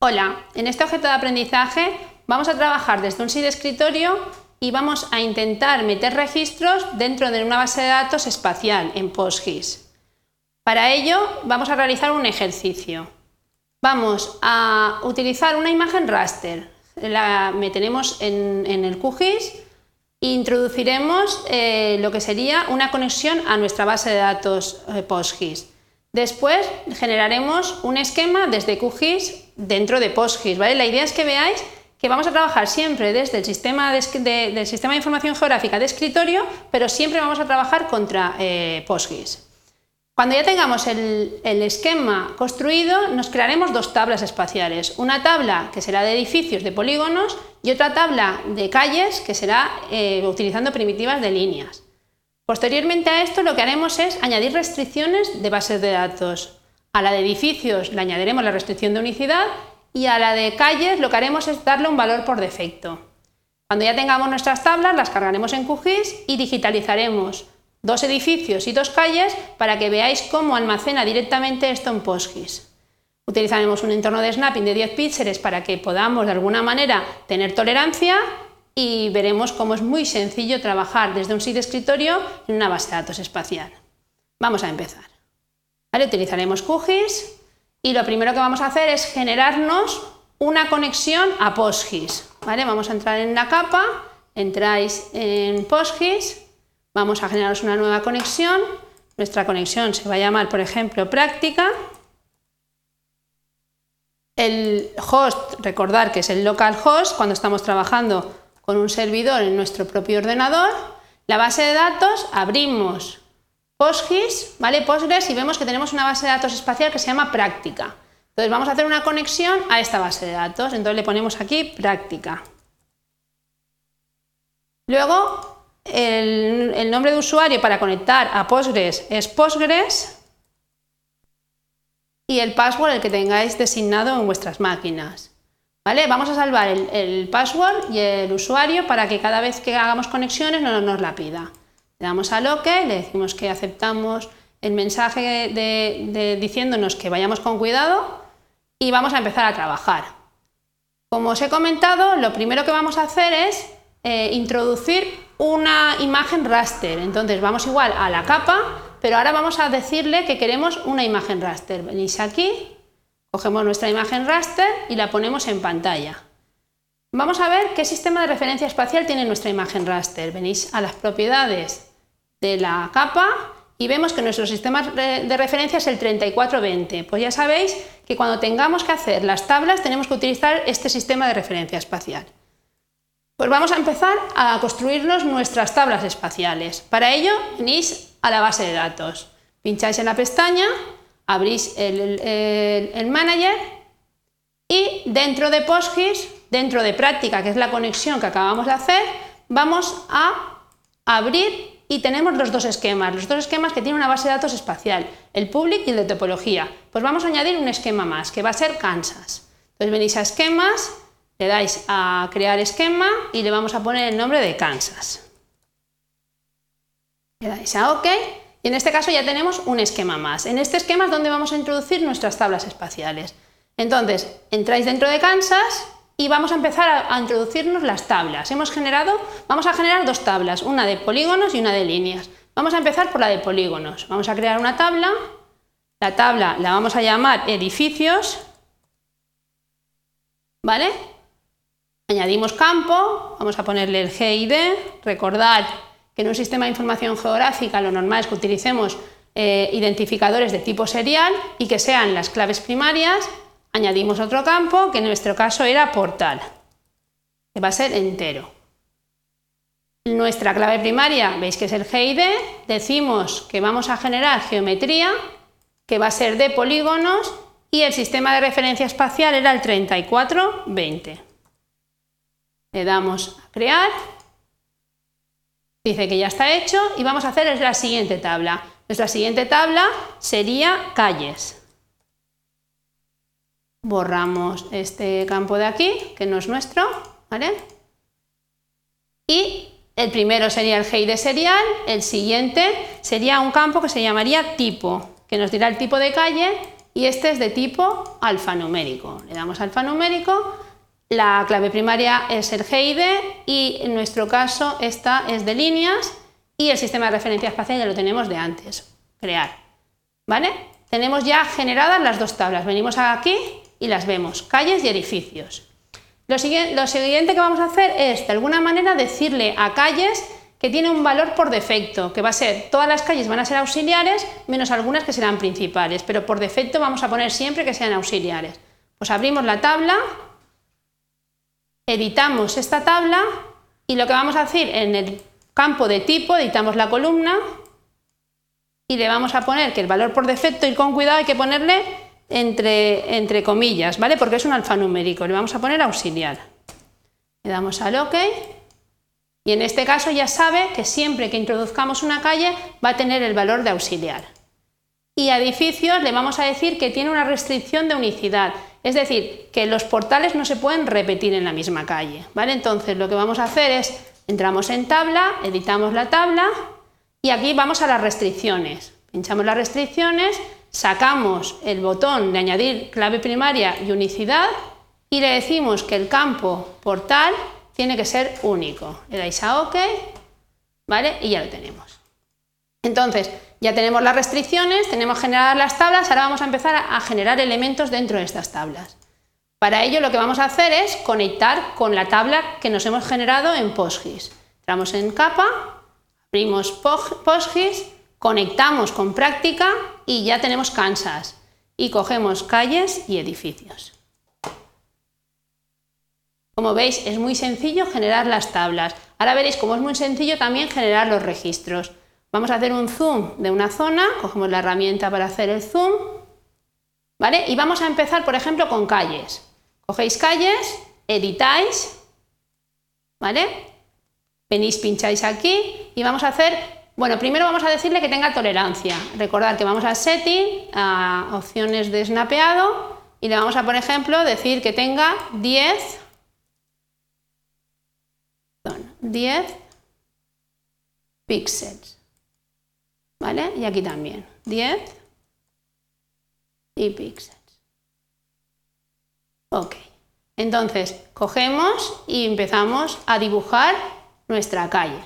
Hola, en este objeto de aprendizaje vamos a trabajar desde un SID escritorio y vamos a intentar meter registros dentro de una base de datos espacial en PostGIS. Para ello vamos a realizar un ejercicio. Vamos a utilizar una imagen raster, la meteremos en, el QGIS e introduciremos eh, lo que sería una conexión a nuestra base de datos eh, PostGIS. Después generaremos un esquema desde QGIS dentro de PostGIS. La idea es que veáis que vamos a trabajar siempre desde el sistema de, del sistema de información geográfica de escritorio, pero siempre vamos a trabajar contra eh, PostGIS. Cuando ya tengamos el, esquema construido, nos crearemos dos tablas espaciales. Una tabla que será de edificios, de polígonos, y otra tabla de calles que será eh, utilizando primitivas de líneas. Posteriormente a esto lo que haremos es añadir restricciones de bases de datos. A la de edificios le añadiremos la restricción de unicidad y a la de calles lo que haremos es darle un valor por defecto. Cuando ya tengamos nuestras tablas las cargaremos en QGIS y digitalizaremos dos edificios y dos calles para que veáis cómo almacena directamente esto en PostGIS. Utilizaremos un entorno de snapping de 10 píxeles para que podamos de alguna manera tener tolerancia y veremos cómo es muy sencillo trabajar desde un sitio escritorio en una base de datos espacial. Vamos a empezar. Utilizaremos QGIS y lo primero que vamos a hacer es generarnos una conexión a PostGIS. Vamos a entrar en la capa, entráis en PostGIS, vamos a generaros una nueva conexión. Nuestra conexión se va a llamar, por ejemplo, práctica. El host, recordar que es el local host cuando estamos trabajando con un servidor en nuestro propio ordenador. La base de datos, abrimos PostGIS, ¿vale? Postgres y vemos que tenemos una base de datos espacial que se llama práctica. Entonces vamos a hacer una conexión a esta base de datos. Entonces le ponemos aquí práctica. Luego el, el nombre de usuario para conectar a Postgres es Postgres y el password el que tengáis designado en vuestras máquinas. Vamos a salvar el, password y el usuario para que cada vez que hagamos conexiones no nos la pida. Le damos al OK, le decimos que aceptamos el mensaje diciéndonos que vayamos con cuidado y vamos a empezar a trabajar. Como os he comentado, lo primero que vamos a hacer es eh, introducir una imagen raster. Entonces vamos igual a la capa, pero ahora vamos a decirle que queremos una imagen raster. Venís aquí, Cogemos nuestra imagen raster y la ponemos en pantalla. Vamos a ver qué sistema de referencia espacial tiene nuestra imagen raster. Venís a las propiedades de la capa y vemos que nuestro sistema de referencia es el 3420. Pues ya sabéis que cuando tengamos que hacer las tablas tenemos que utilizar este sistema de referencia espacial. Pues vamos a empezar a construirnos nuestras tablas espaciales. Para ello venís a la base de datos. Pincháis en la pestaña abrís el, manager y dentro de PostGIS, dentro de práctica, que es la conexión que acabamos de hacer, vamos a abrir y tenemos los dos esquemas, los dos esquemas que tienen una base de datos espacial, el public y el de topología. Pues vamos a añadir un esquema más, que va a ser Kansas. Entonces venís a esquemas, le dais a crear esquema y le vamos a poner el nombre de Kansas. Le dais a OK y en este caso ya tenemos un esquema más. En este esquema es donde vamos a introducir nuestras tablas espaciales. Entonces, entráis dentro de Kansas y vamos a empezar a, introducirnos las tablas. Hemos generado, vamos a generar dos tablas, una de polígonos y una de líneas. Vamos a empezar por la de polígonos. Vamos a crear una tabla. La tabla la vamos a llamar edificios. ¿Vale? Añadimos campo, vamos a ponerle el GID, recordad que en un sistema de información geográfica lo normal es que utilicemos eh, identificadores de tipo serial y que sean las claves primarias. Añadimos otro campo, que en nuestro caso era portal, que va a ser entero. Nuestra clave primaria, veis que es el GID, decimos que vamos a generar geometría, que va a ser de polígonos, y el sistema de referencia espacial era el 3420. Le damos a crear Dice que ya está hecho y vamos a hacer la siguiente tabla. Nuestra siguiente tabla sería calles. Borramos este campo de aquí, que no es nuestro, ¿vale? Y el primero sería el GID serial, el siguiente sería un campo que se llamaría tipo, que nos dirá el tipo de calle y este es de tipo alfanumérico. Le damos alfanumérico, la clave primaria es el GID y en nuestro caso esta es de líneas y el sistema de referencia espacial ya lo tenemos de antes, crear. ¿Vale? Tenemos ya generadas las dos tablas, venimos aquí y las vemos, calles y edificios. Lo siguiente, lo que vamos a hacer es, de alguna manera, decirle a calles que tiene un valor por defecto, que va a ser, todas las calles van a ser auxiliares, menos algunas que serán principales, pero por defecto vamos a poner siempre que sean auxiliares. Pues abrimos la tabla, editamos esta tabla y lo que vamos a hacer en el campo de tipo, editamos la columna y le vamos a poner que el valor por defecto, y con cuidado, hay que ponerle entre, entre comillas, ¿vale? Porque es un alfanumérico, le vamos a poner auxiliar. Le damos al OK y en este caso ya sabe que siempre que introduzcamos una calle va a tener el valor de auxiliar. Y a edificios le vamos a decir que tiene una restricción de unicidad, es decir, que los portales no se pueden repetir en la misma calle. ¿vale? Entonces lo que vamos a hacer es, entramos en tabla, editamos la tabla y aquí vamos a las restricciones. Pinchamos las restricciones, sacamos el botón de añadir clave primaria y unicidad y le decimos que el campo portal tiene que ser único. Le dais a OK, ¿vale? Y ya lo tenemos. Entonces, ya tenemos las restricciones, tenemos generadas las tablas, ahora vamos a empezar a generar elementos dentro de estas tablas. Para ello lo que vamos a hacer es conectar con la tabla que nos hemos generado en PostGIS. Entramos en capa, abrimos PostGIS, conectamos con práctica y ya tenemos Kansas. Y cogemos calles y edificios. Como veis, es muy sencillo generar las tablas. Ahora veréis cómo es muy sencillo también generar los registros. Vamos a hacer un zoom de una zona, cogemos la herramienta para hacer el zoom, ¿vale? Y vamos a empezar, por ejemplo, con calles. Cogéis calles, editáis, ¿vale? Venís, pincháis aquí y vamos a hacer, bueno, primero vamos a decirle que tenga tolerancia. Recordad que vamos a setting, a opciones de snapeado y le vamos a, por ejemplo, decir que tenga 10 10 píxeles. ¿Vale? Y aquí también, 10 y píxeles. Ok. Entonces, cogemos y empezamos a dibujar nuestra calle.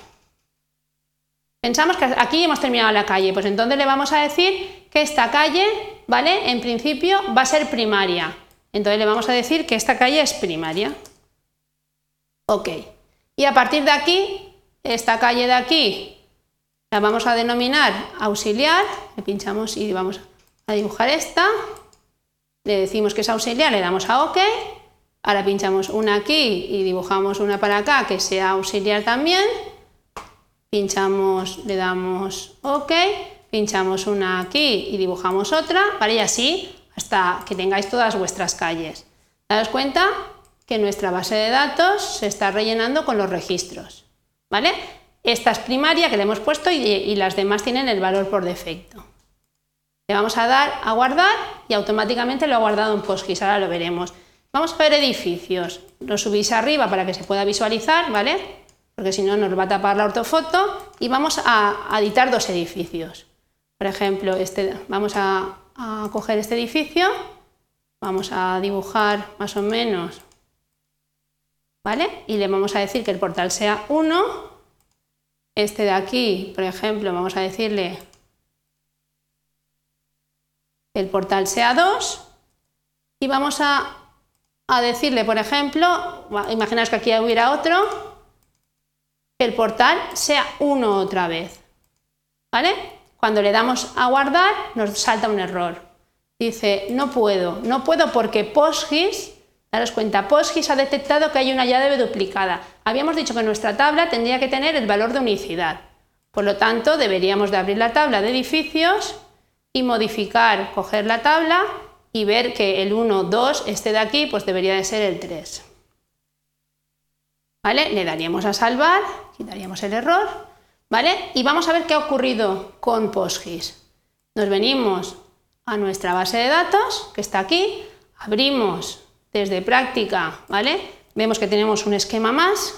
Pensamos que aquí hemos terminado la calle, pues entonces le vamos a decir que esta calle, ¿vale? En principio va a ser primaria. Entonces le vamos a decir que esta calle es primaria. Ok. Y a partir de aquí, esta calle de aquí la vamos a denominar auxiliar, le pinchamos y vamos a dibujar esta, le decimos que es auxiliar, le damos a OK, ahora pinchamos una aquí y dibujamos una para acá que sea auxiliar también, pinchamos, le damos OK, pinchamos una aquí y dibujamos otra, para y así hasta que tengáis todas vuestras calles. ¿Daos cuenta? que nuestra base de datos se está rellenando con los registros. ¿vale? Esta es primaria que le hemos puesto y, las demás tienen el valor por defecto. Le vamos a dar a guardar y automáticamente lo ha guardado en PostGIS, ahora lo veremos. Vamos a ver edificios, lo subís arriba para que se pueda visualizar, ¿vale? Porque si no nos va a tapar la ortofoto y vamos a, editar dos edificios. Por ejemplo, este, vamos a, a coger este edificio, vamos a dibujar más o menos ¿vale? Y le vamos a decir que el portal sea 1, este de aquí, por ejemplo, vamos a decirle que el portal sea 2 y vamos a, decirle, por ejemplo, imaginaos que aquí hubiera otro, que el portal sea 1 otra vez, ¿vale? Cuando le damos a guardar nos salta un error. Dice, no puedo, no puedo porque PostGIS Daros cuenta, PostGIS ha detectado que hay una llave duplicada. Habíamos dicho que nuestra tabla tendría que tener el valor de unicidad. Por lo tanto, deberíamos de abrir la tabla de edificios y modificar, coger la tabla y ver que el 1, 2, este de aquí, pues debería de ser el 3. ¿Vale? Le daríamos a salvar, quitaríamos el error, ¿vale? Y vamos a ver qué ha ocurrido con PostGIS. Nos venimos a nuestra base de datos, que está aquí, abrimos desde práctica, ¿vale? Vemos que tenemos un esquema más,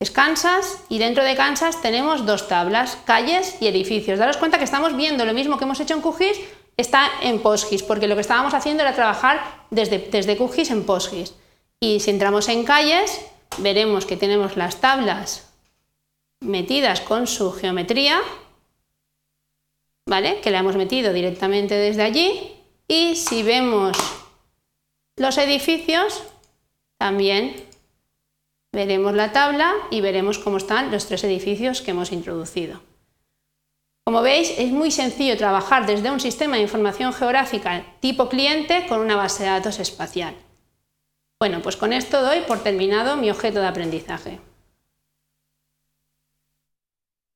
es Kansas, y dentro de Kansas tenemos dos tablas, calles y edificios. Daros cuenta que estamos viendo lo mismo que hemos hecho en QGIS, está en PostGIS, porque lo que estábamos haciendo era trabajar desde, desde QGIS en PostGIS. Y si entramos en calles, veremos que tenemos las tablas metidas con su geometría, ¿vale? Que la hemos metido directamente desde allí. Y si vemos los edificios, también veremos la tabla y veremos cómo están los tres edificios que hemos introducido. Como veis, es muy sencillo trabajar desde un sistema de información geográfica tipo cliente con una base de datos espacial. Bueno, pues con esto doy por terminado mi objeto de aprendizaje.